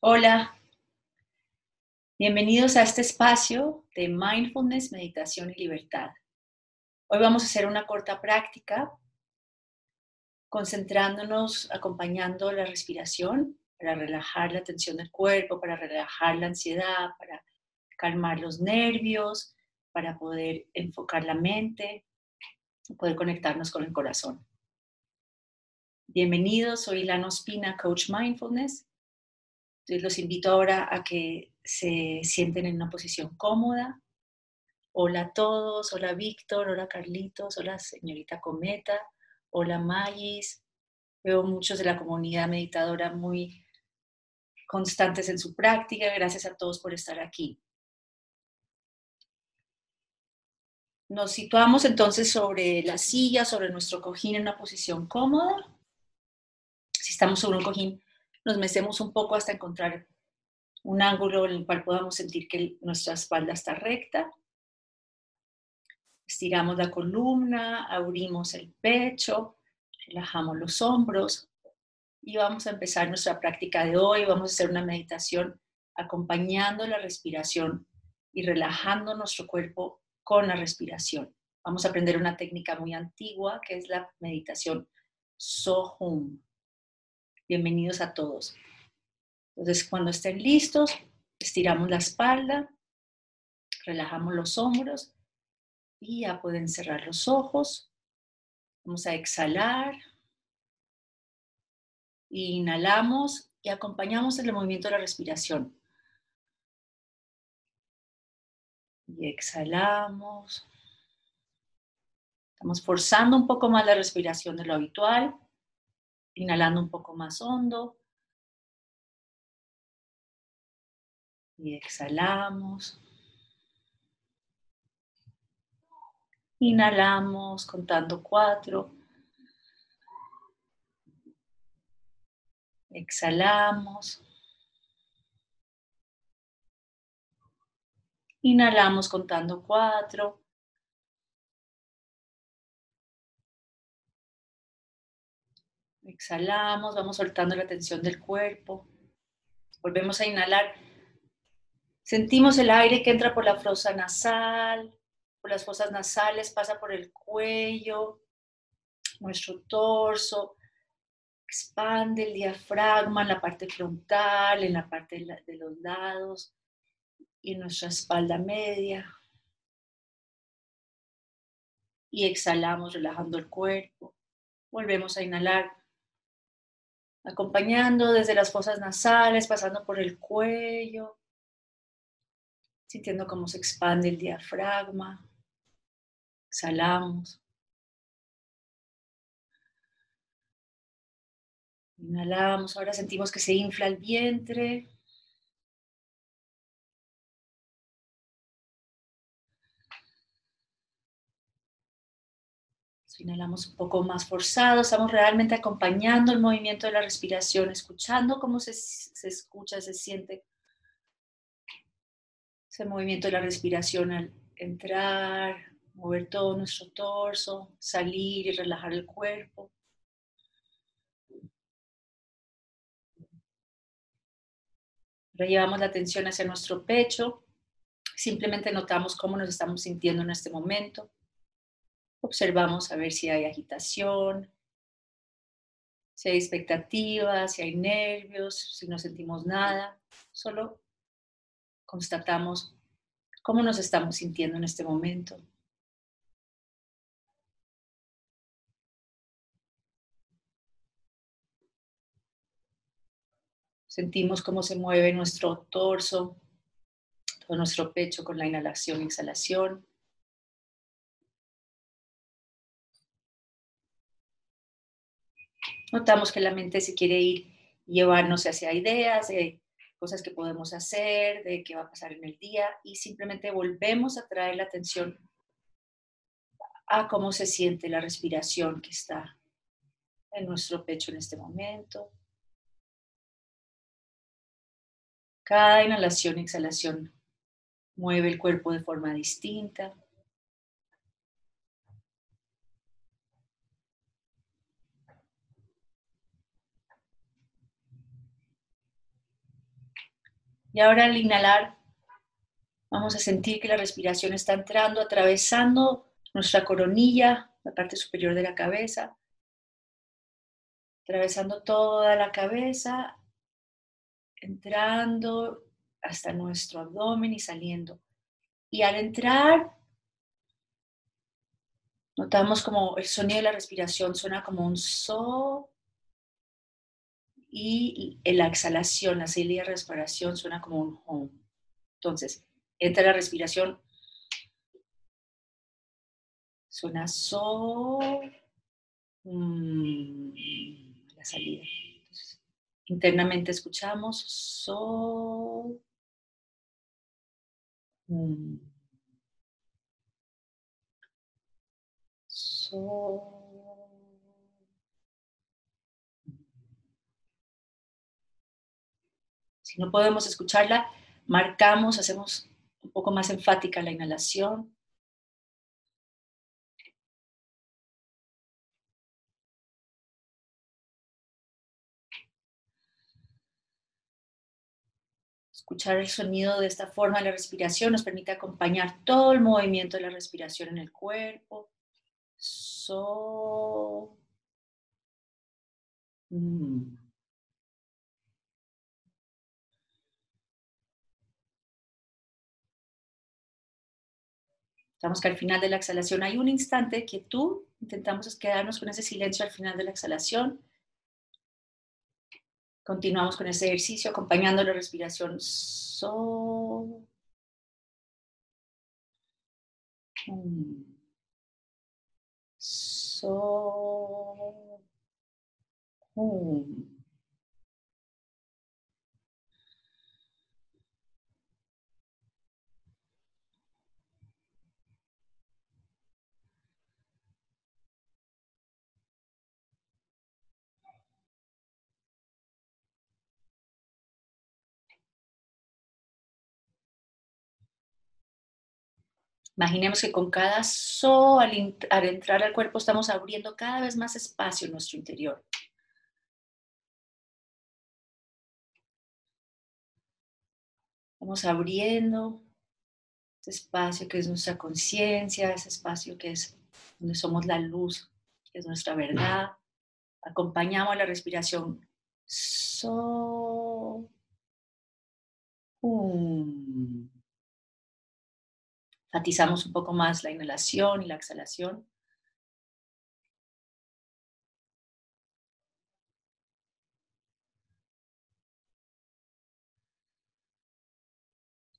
Hola, bienvenidos a este espacio de mindfulness, meditación y libertad. Hoy vamos a hacer una corta práctica concentrándonos, acompañando la respiración para relajar la tensión del cuerpo, para relajar la ansiedad, para calmar los nervios, para poder enfocar la mente, poder conectarnos con el corazón. Bienvenidos, soy Lana Ospina, Coach Mindfulness los invito ahora a que se sienten en una posición cómoda. Hola a todos, hola Víctor, hola Carlitos, hola señorita Cometa, hola Magis. Veo muchos de la comunidad meditadora muy constantes en su práctica. Gracias a todos por estar aquí. Nos situamos entonces sobre la silla, sobre nuestro cojín en una posición cómoda. Si estamos sobre un cojín nos mecemos un poco hasta encontrar un ángulo en el cual podamos sentir que nuestra espalda está recta. Estiramos la columna, abrimos el pecho, relajamos los hombros y vamos a empezar nuestra práctica de hoy. Vamos a hacer una meditación acompañando la respiración y relajando nuestro cuerpo con la respiración. Vamos a aprender una técnica muy antigua que es la meditación Sohum. Bienvenidos a todos. Entonces, cuando estén listos, estiramos la espalda, relajamos los hombros y ya pueden cerrar los ojos. Vamos a exhalar. Inhalamos y acompañamos el movimiento de la respiración. Y exhalamos. Estamos forzando un poco más la respiración de lo habitual. Inhalando un poco más hondo. Y exhalamos. Inhalamos contando cuatro. Exhalamos. Inhalamos contando cuatro. Exhalamos, vamos soltando la tensión del cuerpo. Volvemos a inhalar. Sentimos el aire que entra por la fosa nasal, por las fosas nasales, pasa por el cuello, nuestro torso, expande el diafragma en la parte frontal, en la parte de los lados y en nuestra espalda media. Y exhalamos relajando el cuerpo. Volvemos a inhalar acompañando desde las fosas nasales, pasando por el cuello, sintiendo cómo se expande el diafragma. Exhalamos. Inhalamos, ahora sentimos que se infla el vientre. Inhalamos un poco más forzado, estamos realmente acompañando el movimiento de la respiración, escuchando cómo se, se escucha, se siente ese movimiento de la respiración al entrar, mover todo nuestro torso, salir y relajar el cuerpo. Ahora llevamos la atención hacia nuestro pecho, simplemente notamos cómo nos estamos sintiendo en este momento. Observamos a ver si hay agitación, si hay expectativas, si hay nervios, si no sentimos nada. Solo constatamos cómo nos estamos sintiendo en este momento. Sentimos cómo se mueve nuestro torso, todo nuestro pecho con la inhalación y exhalación. Notamos que la mente se quiere ir llevarnos hacia ideas de cosas que podemos hacer, de qué va a pasar en el día y simplemente volvemos a traer la atención a cómo se siente la respiración que está en nuestro pecho en este momento. Cada inhalación y exhalación mueve el cuerpo de forma distinta. Y ahora al inhalar, vamos a sentir que la respiración está entrando, atravesando nuestra coronilla, la parte superior de la cabeza, atravesando toda la cabeza, entrando hasta nuestro abdomen y saliendo. Y al entrar, notamos como el sonido de la respiración suena como un so y la exhalación, la salida de respiración suena como un home. Entonces, entra la respiración, suena so, mm, la salida. internamente escuchamos so, mm, so. No podemos escucharla, marcamos, hacemos un poco más enfática la inhalación. Escuchar el sonido de esta forma de la respiración nos permite acompañar todo el movimiento de la respiración en el cuerpo. So. Mm. Estamos que al final de la exhalación hay un instante de quietud. Intentamos quedarnos con ese silencio al final de la exhalación. Continuamos con ese ejercicio acompañando la respiración. So. So. Imaginemos que con cada so, al, entrar al cuerpo, estamos abriendo cada vez más espacio en nuestro interior. Vamos abriendo ese espacio que es nuestra conciencia, ese espacio que es donde somos la luz, que es nuestra verdad. Acompañamos la respiración. So. Enfatizamos un poco más la inhalación y la exhalación.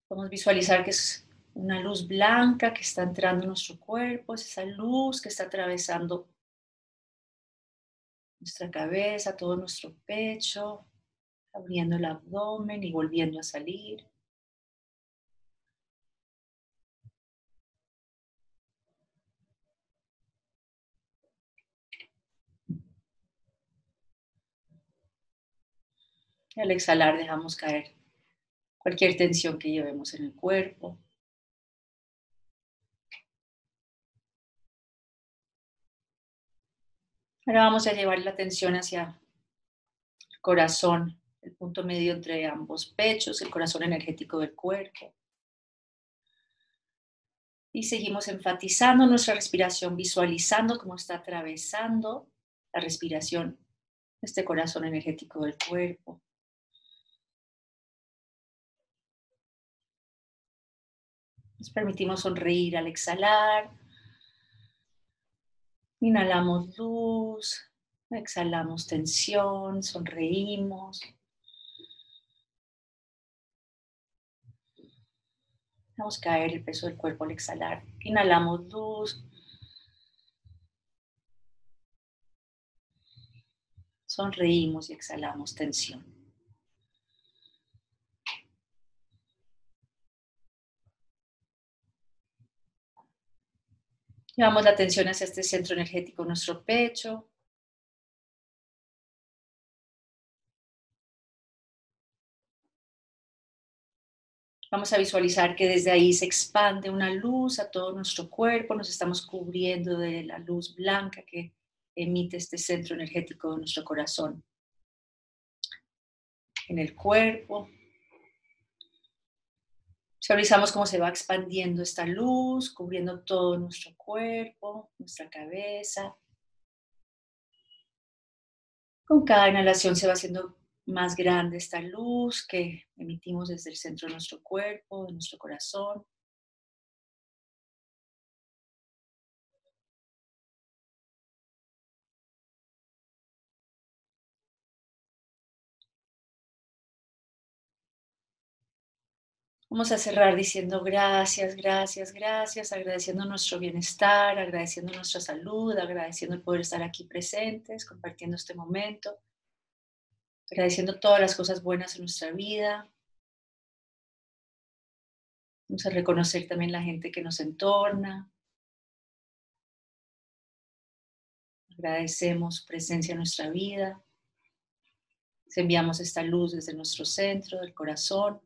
Podemos visualizar que es una luz blanca que está entrando en nuestro cuerpo, es esa luz que está atravesando nuestra cabeza, todo nuestro pecho, abriendo el abdomen y volviendo a salir. Al exhalar dejamos caer cualquier tensión que llevemos en el cuerpo. Ahora vamos a llevar la atención hacia el corazón, el punto medio entre ambos pechos, el corazón energético del cuerpo. Y seguimos enfatizando nuestra respiración, visualizando cómo está atravesando la respiración este corazón energético del cuerpo. Nos permitimos sonreír al exhalar. Inhalamos luz, exhalamos tensión, sonreímos. A caer el peso del cuerpo al exhalar. Inhalamos luz. Sonreímos y exhalamos tensión. Llevamos la atención hacia este centro energético, nuestro pecho. Vamos a visualizar que desde ahí se expande una luz a todo nuestro cuerpo, nos estamos cubriendo de la luz blanca que emite este centro energético de nuestro corazón. En el cuerpo, Visualizamos cómo se va expandiendo esta luz, cubriendo todo nuestro cuerpo, nuestra cabeza. Con cada inhalación se va haciendo más grande esta luz que emitimos desde el centro de nuestro cuerpo, de nuestro corazón. Vamos a cerrar diciendo gracias, gracias, gracias, agradeciendo nuestro bienestar, agradeciendo nuestra salud, agradeciendo el poder estar aquí presentes, compartiendo este momento, agradeciendo todas las cosas buenas en nuestra vida. Vamos a reconocer también la gente que nos entorna. Agradecemos su presencia en nuestra vida. Enviamos esta luz desde nuestro centro, del corazón.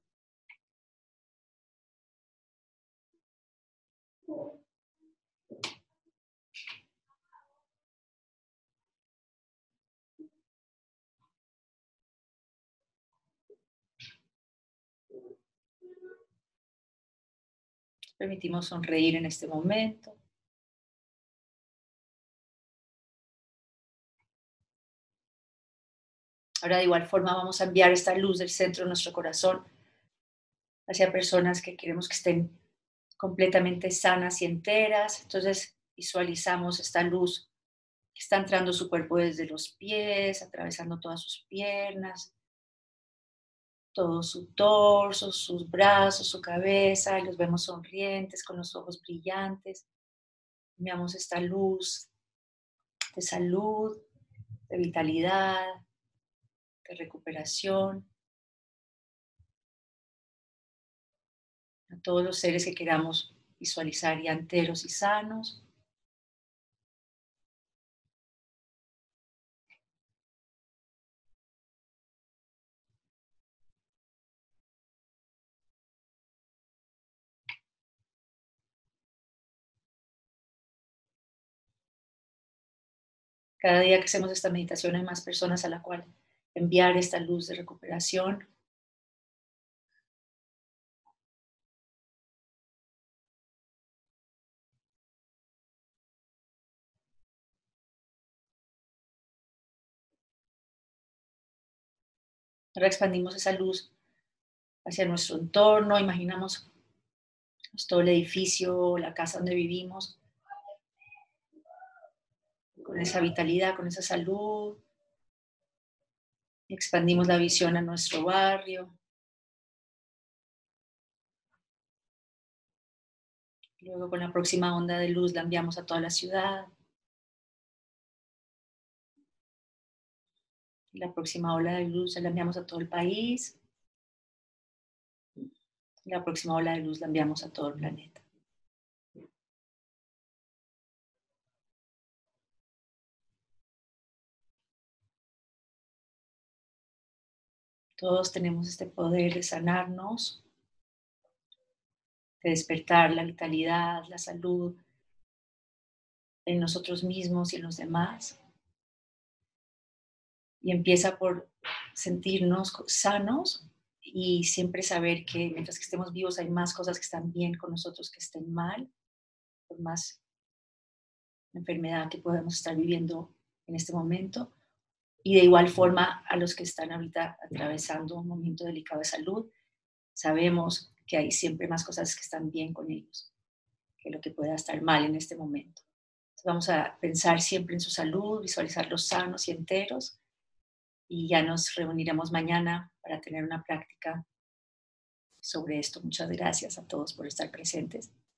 Permitimos sonreír en este momento. Ahora de igual forma vamos a enviar esta luz del centro de nuestro corazón hacia personas que queremos que estén completamente sanas y enteras. Entonces visualizamos esta luz que está entrando su cuerpo desde los pies, atravesando todas sus piernas, todo su torso, sus brazos, su cabeza, y los vemos sonrientes, con los ojos brillantes. Enviamos esta luz de salud, de vitalidad, de recuperación. A todos los seres que queramos visualizar ya enteros y sanos. Cada día que hacemos esta meditación hay más personas a la cual enviar esta luz de recuperación. Ahora expandimos esa luz hacia nuestro entorno, imaginamos todo el edificio, la casa donde vivimos, con esa vitalidad, con esa salud. Expandimos la visión a nuestro barrio. Luego con la próxima onda de luz la enviamos a toda la ciudad. La próxima ola de luz la enviamos a todo el país. La próxima ola de luz la enviamos a todo el planeta. Todos tenemos este poder de sanarnos, de despertar la vitalidad, la salud en nosotros mismos y en los demás. Y empieza por sentirnos sanos y siempre saber que mientras que estemos vivos hay más cosas que están bien con nosotros que estén mal, por más enfermedad que podemos estar viviendo en este momento y de igual forma a los que están ahorita atravesando un momento delicado de salud, sabemos que hay siempre más cosas que están bien con ellos que lo que pueda estar mal en este momento. vamos a pensar siempre en su salud, visualizarlos sanos y enteros y ya nos reuniremos mañana para tener una práctica sobre esto. Muchas gracias a todos por estar presentes.